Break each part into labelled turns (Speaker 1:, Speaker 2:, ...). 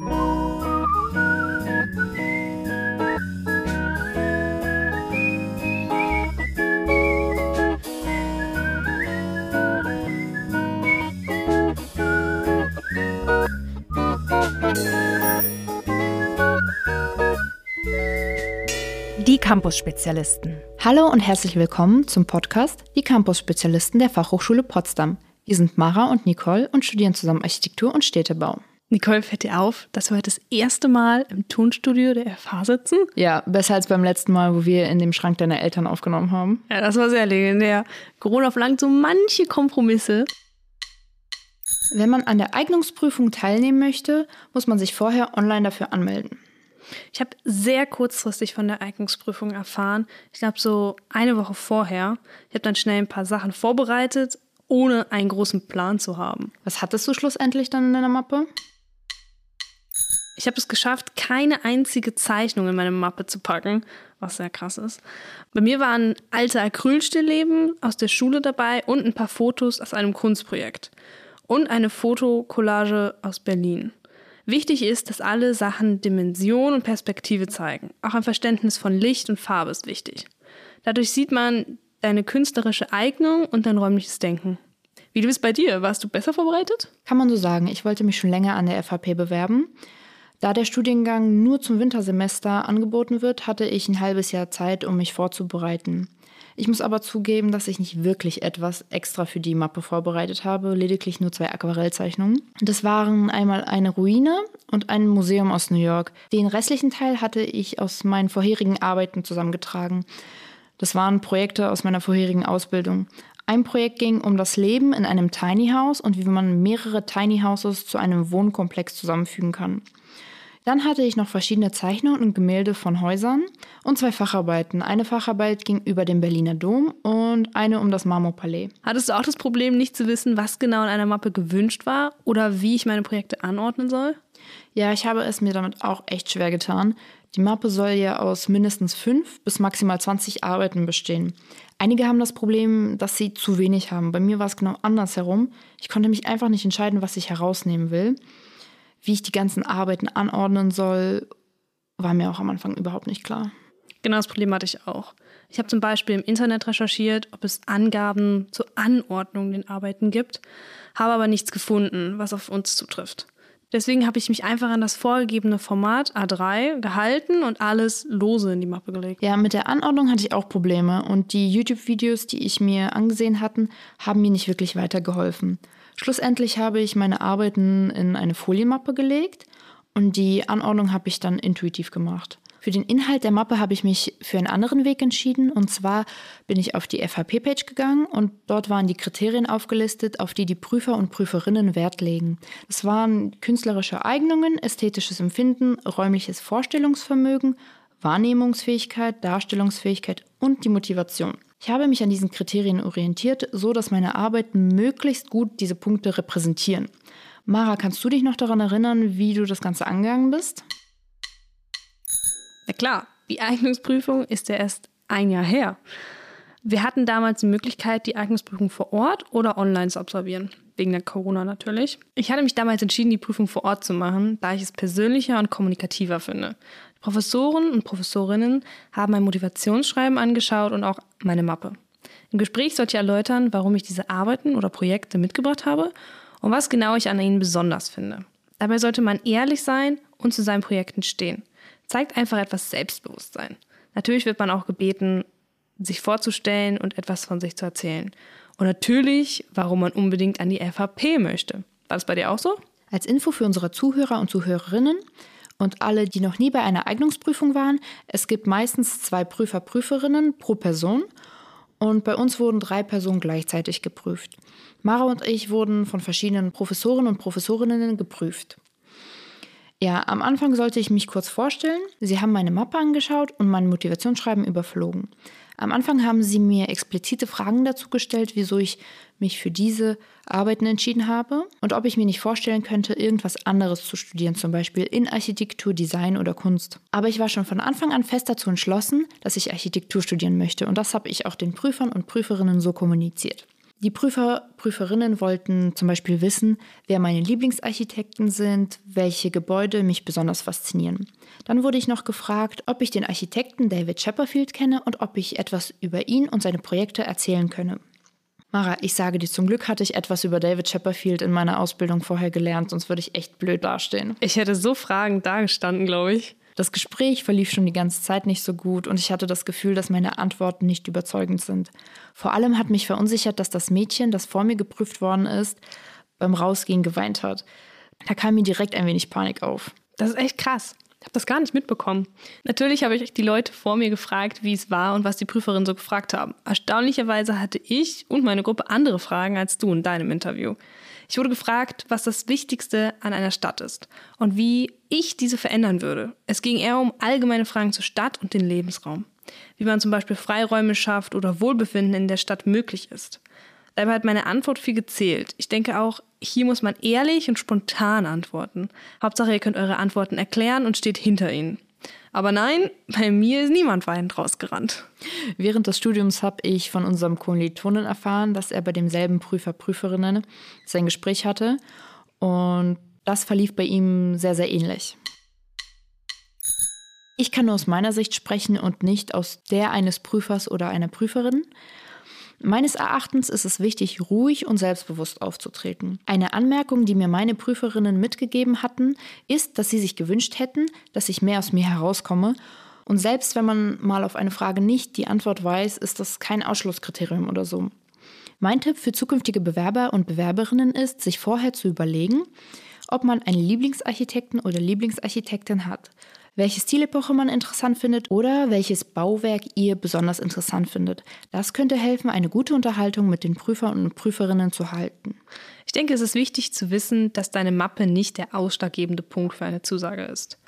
Speaker 1: Die Campus-Spezialisten.
Speaker 2: Hallo und herzlich willkommen zum Podcast Die Campus-Spezialisten der Fachhochschule Potsdam. Wir sind Mara und Nicole und studieren zusammen Architektur und Städtebau.
Speaker 1: Nicole, fällt dir auf, dass wir heute das erste Mal im Tonstudio der FH sitzen?
Speaker 2: Ja, besser als beim letzten Mal, wo wir in dem Schrank deiner Eltern aufgenommen haben.
Speaker 1: Ja, das war sehr legendär. Corona verlangt so manche Kompromisse.
Speaker 2: Wenn man an der Eignungsprüfung teilnehmen möchte, muss man sich vorher online dafür anmelden.
Speaker 1: Ich habe sehr kurzfristig von der Eignungsprüfung erfahren. Ich glaube, so eine Woche vorher. Ich habe dann schnell ein paar Sachen vorbereitet, ohne einen großen Plan zu haben.
Speaker 2: Was hattest du schlussendlich dann in deiner Mappe?
Speaker 1: Ich habe es geschafft, keine einzige Zeichnung in meine Mappe zu packen, was sehr krass ist. Bei mir waren alte Acrylstillleben aus der Schule dabei und ein paar Fotos aus einem Kunstprojekt. Und eine Fotokollage aus Berlin. Wichtig ist, dass alle Sachen Dimension und Perspektive zeigen. Auch ein Verständnis von Licht und Farbe ist wichtig. Dadurch sieht man deine künstlerische Eignung und dein räumliches Denken. Wie du bist bei dir? Warst du besser vorbereitet?
Speaker 2: Kann man so sagen. Ich wollte mich schon länger an der FAP bewerben. Da der Studiengang nur zum Wintersemester angeboten wird, hatte ich ein halbes Jahr Zeit, um mich vorzubereiten. Ich muss aber zugeben, dass ich nicht wirklich etwas extra für die Mappe vorbereitet habe, lediglich nur zwei Aquarellzeichnungen. Das waren einmal eine Ruine und ein Museum aus New York. Den restlichen Teil hatte ich aus meinen vorherigen Arbeiten zusammengetragen. Das waren Projekte aus meiner vorherigen Ausbildung. Ein Projekt ging um das Leben in einem Tiny House und wie man mehrere Tiny Houses zu einem Wohnkomplex zusammenfügen kann. Dann hatte ich noch verschiedene Zeichnungen und Gemälde von Häusern und zwei Facharbeiten. Eine Facharbeit ging über den Berliner Dom und eine um das Marmorpalais.
Speaker 1: Hattest du auch das Problem, nicht zu wissen, was genau in einer Mappe gewünscht war oder wie ich meine Projekte anordnen soll?
Speaker 2: Ja, ich habe es mir damit auch echt schwer getan. Die Mappe soll ja aus mindestens fünf bis maximal 20 Arbeiten bestehen. Einige haben das Problem, dass sie zu wenig haben. Bei mir war es genau andersherum. Ich konnte mich einfach nicht entscheiden, was ich herausnehmen will wie ich die ganzen Arbeiten anordnen soll, war mir auch am Anfang überhaupt nicht klar.
Speaker 1: Genau das Problem hatte ich auch. Ich habe zum Beispiel im Internet recherchiert, ob es Angaben zur Anordnung den Arbeiten gibt, habe aber nichts gefunden, was auf uns zutrifft. Deswegen habe ich mich einfach an das vorgegebene Format A3 gehalten und alles lose in die Mappe gelegt.
Speaker 2: Ja, mit der Anordnung hatte ich auch Probleme und die YouTube-Videos, die ich mir angesehen hatten, haben mir nicht wirklich weitergeholfen. Schlussendlich habe ich meine Arbeiten in eine Folienmappe gelegt und die Anordnung habe ich dann intuitiv gemacht. Für den Inhalt der Mappe habe ich mich für einen anderen Weg entschieden. Und zwar bin ich auf die FHP-Page gegangen und dort waren die Kriterien aufgelistet, auf die die Prüfer und Prüferinnen Wert legen. Das waren künstlerische Eignungen, ästhetisches Empfinden, räumliches Vorstellungsvermögen, Wahrnehmungsfähigkeit, Darstellungsfähigkeit und die Motivation. Ich habe mich an diesen Kriterien orientiert, so dass meine Arbeiten möglichst gut diese Punkte repräsentieren. Mara, kannst du dich noch daran erinnern, wie du das Ganze angegangen bist?
Speaker 1: Na klar, die Eignungsprüfung ist ja erst ein Jahr her. Wir hatten damals die Möglichkeit, die Eignungsprüfung vor Ort oder online zu absolvieren. Wegen der Corona natürlich. Ich hatte mich damals entschieden, die Prüfung vor Ort zu machen, da ich es persönlicher und kommunikativer finde. Professoren und Professorinnen haben mein Motivationsschreiben angeschaut und auch meine Mappe. Im Gespräch sollte ich erläutern, warum ich diese Arbeiten oder Projekte mitgebracht habe und was genau ich an ihnen besonders finde. Dabei sollte man ehrlich sein und zu seinen Projekten stehen. Zeigt einfach etwas Selbstbewusstsein. Natürlich wird man auch gebeten, sich vorzustellen und etwas von sich zu erzählen. Und natürlich, warum man unbedingt an die FHP möchte. War das bei dir auch so?
Speaker 2: Als Info für unsere Zuhörer und Zuhörerinnen und alle, die noch nie bei einer Eignungsprüfung waren. Es gibt meistens zwei Prüfer, Prüferinnen pro Person und bei uns wurden drei Personen gleichzeitig geprüft. Mara und ich wurden von verschiedenen Professoren und Professorinnen geprüft. Ja, am Anfang sollte ich mich kurz vorstellen. Sie haben meine Mappe angeschaut und mein Motivationsschreiben überflogen. Am Anfang haben sie mir explizite Fragen dazu gestellt, wieso ich mich für diese Arbeiten entschieden habe und ob ich mir nicht vorstellen könnte, irgendwas anderes zu studieren, zum Beispiel in Architektur, Design oder Kunst. Aber ich war schon von Anfang an fest dazu entschlossen, dass ich Architektur studieren möchte und das habe ich auch den Prüfern und Prüferinnen so kommuniziert. Die Prüfer, Prüferinnen wollten zum Beispiel wissen, wer meine Lieblingsarchitekten sind, welche Gebäude mich besonders faszinieren. Dann wurde ich noch gefragt, ob ich den Architekten David Chipperfield kenne und ob ich etwas über ihn und seine Projekte erzählen könne. Mara, ich sage dir, zum Glück hatte ich etwas über David Chipperfield in meiner Ausbildung vorher gelernt, sonst würde ich echt blöd dastehen.
Speaker 1: Ich hätte so fragend dagestanden, glaube ich.
Speaker 2: Das Gespräch verlief schon die ganze Zeit nicht so gut und ich hatte das Gefühl, dass meine Antworten nicht überzeugend sind. Vor allem hat mich verunsichert, dass das Mädchen, das vor mir geprüft worden ist, beim Rausgehen geweint hat. Da kam mir direkt ein wenig Panik auf.
Speaker 1: Das ist echt krass. Ich habe das gar nicht mitbekommen. Natürlich habe ich die Leute vor mir gefragt, wie es war und was die Prüferin so gefragt haben. Erstaunlicherweise hatte ich und meine Gruppe andere Fragen als du in deinem Interview. Ich wurde gefragt, was das Wichtigste an einer Stadt ist und wie ich diese verändern würde. Es ging eher um allgemeine Fragen zur Stadt und den Lebensraum. Wie man zum Beispiel Freiräume schafft oder Wohlbefinden in der Stadt möglich ist. Dabei hat meine Antwort viel gezählt. Ich denke auch, hier muss man ehrlich und spontan antworten. Hauptsache, ihr könnt eure Antworten erklären und steht hinter ihnen. Aber nein, bei mir ist niemand weinend rausgerannt.
Speaker 2: Während des Studiums habe ich von unserem Kommilitonen erfahren, dass er bei demselben Prüfer, Prüferinnen sein Gespräch hatte. Und das verlief bei ihm sehr, sehr ähnlich. Ich kann nur aus meiner Sicht sprechen und nicht aus der eines Prüfers oder einer Prüferin. Meines Erachtens ist es wichtig, ruhig und selbstbewusst aufzutreten. Eine Anmerkung, die mir meine Prüferinnen mitgegeben hatten, ist, dass sie sich gewünscht hätten, dass ich mehr aus mir herauskomme. Und selbst wenn man mal auf eine Frage nicht die Antwort weiß, ist das kein Ausschlusskriterium oder so. Mein Tipp für zukünftige Bewerber und Bewerberinnen ist, sich vorher zu überlegen, ob man einen Lieblingsarchitekten oder Lieblingsarchitektin hat welche Stilepoche man interessant findet oder welches Bauwerk ihr besonders interessant findet. Das könnte helfen, eine gute Unterhaltung mit den Prüfern und Prüferinnen zu halten.
Speaker 1: Ich denke, es ist wichtig zu wissen, dass deine Mappe nicht der ausschlaggebende Punkt für eine Zusage ist.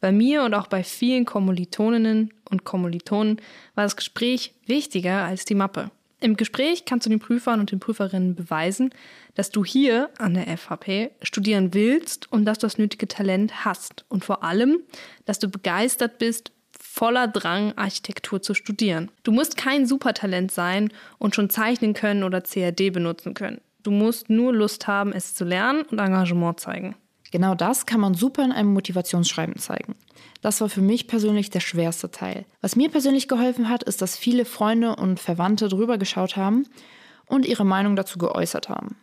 Speaker 1: Bei mir und auch bei vielen Kommilitoninnen und Kommilitonen war das Gespräch wichtiger als die Mappe. Im Gespräch kannst du den Prüfern und den Prüferinnen beweisen, dass du hier an der FHP studieren willst und dass du das nötige Talent hast. Und vor allem, dass du begeistert bist, voller Drang, Architektur zu studieren. Du musst kein Supertalent sein und schon zeichnen können oder CAD benutzen können. Du musst nur Lust haben, es zu lernen und Engagement zeigen.
Speaker 2: Genau das kann man super in einem Motivationsschreiben zeigen. Das war für mich persönlich der schwerste Teil. Was mir persönlich geholfen hat, ist, dass viele Freunde und Verwandte drüber geschaut haben und ihre Meinung dazu geäußert haben.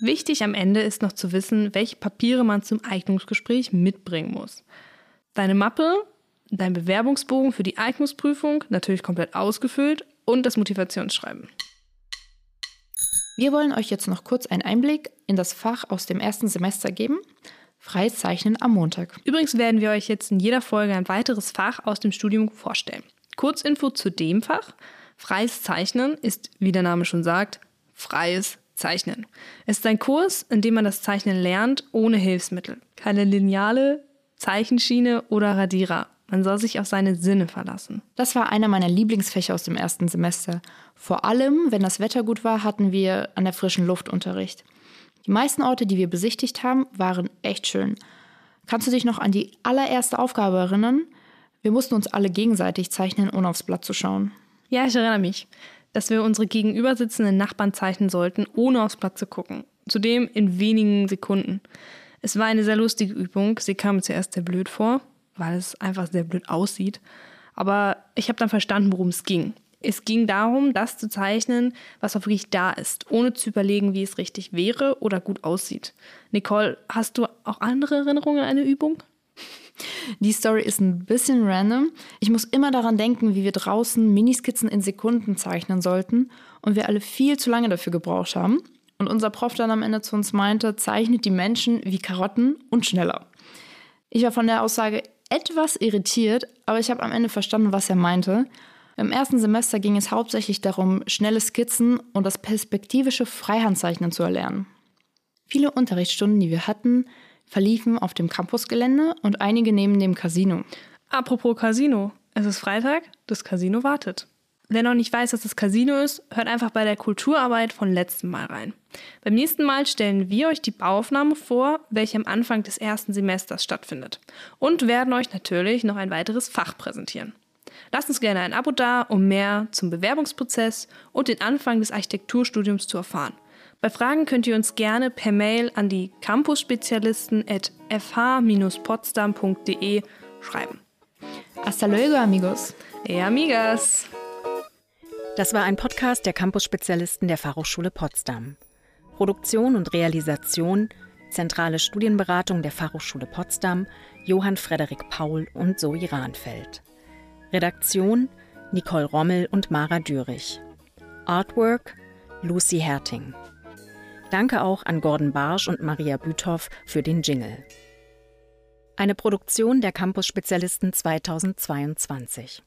Speaker 1: Wichtig am Ende ist noch zu wissen, welche Papiere man zum Eignungsgespräch mitbringen muss. Deine Mappe, dein Bewerbungsbogen für die Eignungsprüfung, natürlich komplett ausgefüllt und das Motivationsschreiben.
Speaker 2: Wir wollen euch jetzt noch kurz einen Einblick in das Fach aus dem ersten Semester geben. Freies Zeichnen am Montag.
Speaker 1: Übrigens werden wir euch jetzt in jeder Folge ein weiteres Fach aus dem Studium vorstellen. Kurzinfo zu dem Fach. Freies Zeichnen ist, wie der Name schon sagt, freies Zeichnen. Es ist ein Kurs, in dem man das Zeichnen lernt ohne Hilfsmittel. Keine Lineale, Zeichenschiene oder Radierer. Man soll sich auf seine Sinne verlassen.
Speaker 2: Das war einer meiner Lieblingsfächer aus dem ersten Semester. Vor allem, wenn das Wetter gut war, hatten wir an der frischen Luft Unterricht. Die meisten Orte, die wir besichtigt haben, waren echt schön. Kannst du dich noch an die allererste Aufgabe erinnern? Wir mussten uns alle gegenseitig zeichnen, ohne aufs Blatt zu schauen.
Speaker 1: Ja, ich erinnere mich, dass wir unsere gegenüber sitzenden Nachbarn zeichnen sollten, ohne aufs Blatt zu gucken. Zudem in wenigen Sekunden. Es war eine sehr lustige Übung. Sie kam zuerst sehr blöd vor, weil es einfach sehr blöd aussieht. Aber ich habe dann verstanden, worum es ging. Es ging darum, das zu zeichnen, was auch wirklich da ist, ohne zu überlegen, wie es richtig wäre oder gut aussieht. Nicole, hast du auch andere Erinnerungen an eine Übung?
Speaker 2: Die Story ist ein bisschen random. Ich muss immer daran denken, wie wir draußen Miniskizzen in Sekunden zeichnen sollten und wir alle viel zu lange dafür gebraucht haben. Und unser Prof dann am Ende zu uns meinte, zeichnet die Menschen wie Karotten und schneller. Ich war von der Aussage etwas irritiert, aber ich habe am Ende verstanden, was er meinte. Im ersten Semester ging es hauptsächlich darum, schnelle Skizzen und das perspektivische Freihandzeichnen zu erlernen. Viele Unterrichtsstunden, die wir hatten, verliefen auf dem Campusgelände und einige neben dem Casino.
Speaker 1: Apropos Casino, es ist Freitag, das Casino wartet. Wer noch nicht weiß, dass das Casino ist, hört einfach bei der Kulturarbeit von letztem Mal rein. Beim nächsten Mal stellen wir euch die Bauaufnahme vor, welche am Anfang des ersten Semesters stattfindet. Und werden euch natürlich noch ein weiteres Fach präsentieren. Lasst uns gerne ein Abo da, um mehr zum Bewerbungsprozess und den Anfang des Architekturstudiums zu erfahren. Bei Fragen könnt ihr uns gerne per Mail an die Campusspezialisten at fh-potsdam.de schreiben.
Speaker 2: Hasta luego, amigos.
Speaker 1: Hey, amigas.
Speaker 3: Das war ein Podcast der Campus-Spezialisten der Fachhochschule Potsdam. Produktion und Realisation, zentrale Studienberatung der Fachhochschule Potsdam, Johann Frederik Paul und Zoe Rahnfeld. Redaktion Nicole Rommel und Mara Dürich. Artwork Lucy Herting. Danke auch an Gordon Barsch und Maria Büthoff für den Jingle. Eine Produktion der Campus-Spezialisten 2022.